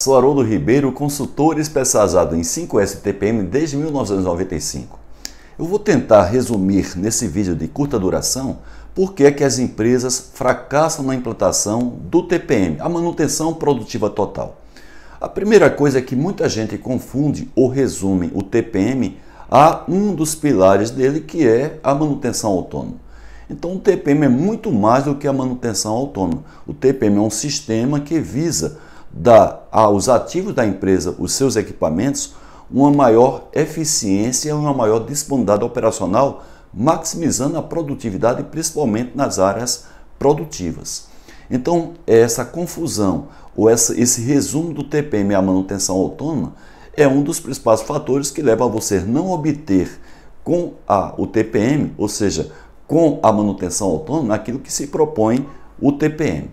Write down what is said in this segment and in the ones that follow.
Sou Haroldo Ribeiro, consultor especializado em 5S TPM desde 1995. Eu vou tentar resumir nesse vídeo de curta duração por é que as empresas fracassam na implantação do TPM, a manutenção produtiva total. A primeira coisa é que muita gente confunde ou resume o TPM a um dos pilares dele, que é a manutenção autônoma. Então, o TPM é muito mais do que a manutenção autônoma. O TPM é um sistema que visa dar aos ativos da empresa, os seus equipamentos, uma maior eficiência e uma maior disponibilidade operacional, maximizando a produtividade, principalmente nas áreas produtivas. Então, essa confusão ou essa, esse resumo do TPM à manutenção autônoma é um dos principais fatores que leva a você não obter com a, o TPM, ou seja, com a manutenção autônoma, aquilo que se propõe o TPM.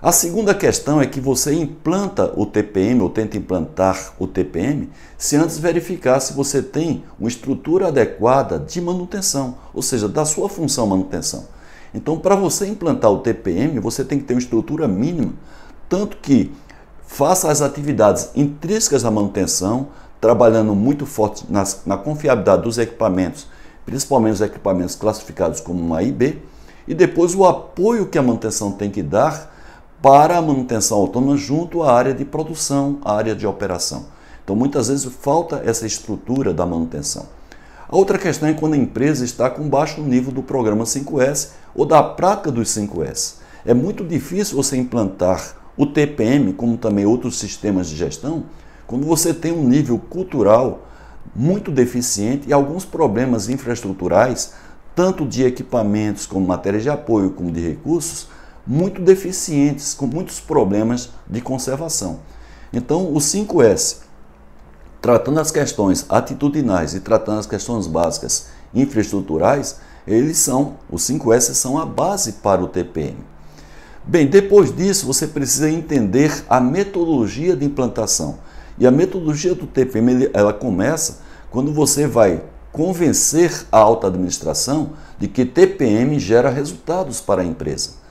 A segunda questão é que você implanta o TPM ou tenta implantar o TPM se antes verificar se você tem uma estrutura adequada de manutenção, ou seja, da sua função manutenção. Então, para você implantar o TPM, você tem que ter uma estrutura mínima, tanto que faça as atividades intrínsecas da manutenção, trabalhando muito forte nas, na confiabilidade dos equipamentos, principalmente os equipamentos classificados como A e B, e depois o apoio que a manutenção tem que dar para a manutenção autônoma junto à área de produção, à área de operação. Então, muitas vezes falta essa estrutura da manutenção. A outra questão é quando a empresa está com baixo nível do programa 5S ou da prática dos 5S. É muito difícil você implantar o TPM, como também outros sistemas de gestão, quando você tem um nível cultural muito deficiente e alguns problemas infraestruturais, tanto de equipamentos como matérias de apoio como de recursos, muito deficientes, com muitos problemas de conservação. Então, o 5S, tratando as questões atitudinais e tratando as questões básicas infraestruturais, eles são, os 5S são a base para o TPM. Bem, depois disso, você precisa entender a metodologia de implantação. E a metodologia do TPM, ela começa quando você vai convencer a alta administração de que TPM gera resultados para a empresa.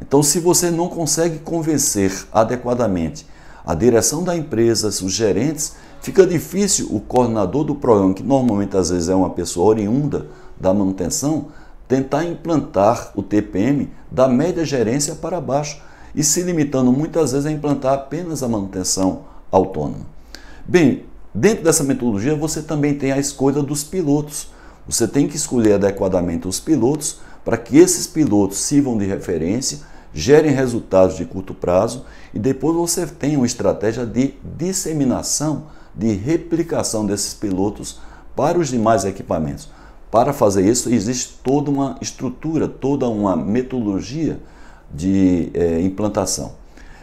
Então, se você não consegue convencer adequadamente a direção da empresa, os gerentes, fica difícil o coordenador do programa, que normalmente às vezes é uma pessoa oriunda da manutenção, tentar implantar o TPM da média gerência para baixo e se limitando muitas vezes a implantar apenas a manutenção autônoma. Bem, dentro dessa metodologia você também tem a escolha dos pilotos. Você tem que escolher adequadamente os pilotos para que esses pilotos sirvam de referência, gerem resultados de curto prazo e depois você tenha uma estratégia de disseminação, de replicação desses pilotos para os demais equipamentos. Para fazer isso, existe toda uma estrutura, toda uma metodologia de é, implantação.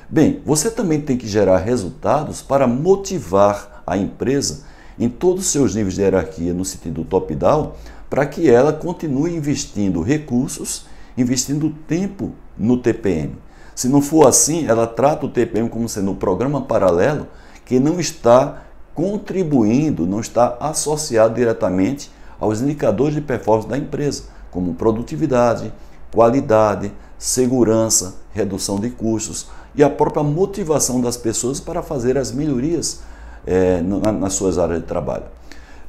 Bem, você também tem que gerar resultados para motivar a empresa em todos os seus níveis de hierarquia, no sentido top-down, para que ela continue investindo recursos, investindo tempo no TPM. Se não for assim, ela trata o TPM como sendo um programa paralelo que não está contribuindo, não está associado diretamente aos indicadores de performance da empresa, como produtividade, qualidade, segurança, redução de custos e a própria motivação das pessoas para fazer as melhorias é, nas suas áreas de trabalho.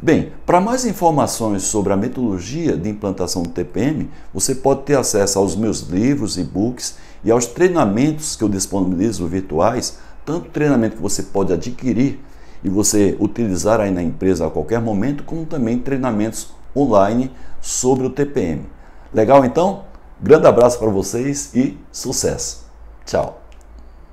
Bem, para mais informações sobre a metodologia de implantação do TPM, você pode ter acesso aos meus livros, e-books e aos treinamentos que eu disponibilizo virtuais, tanto treinamento que você pode adquirir e você utilizar aí na empresa a qualquer momento, como também treinamentos online sobre o TPM. Legal então? Grande abraço para vocês e sucesso. Tchau.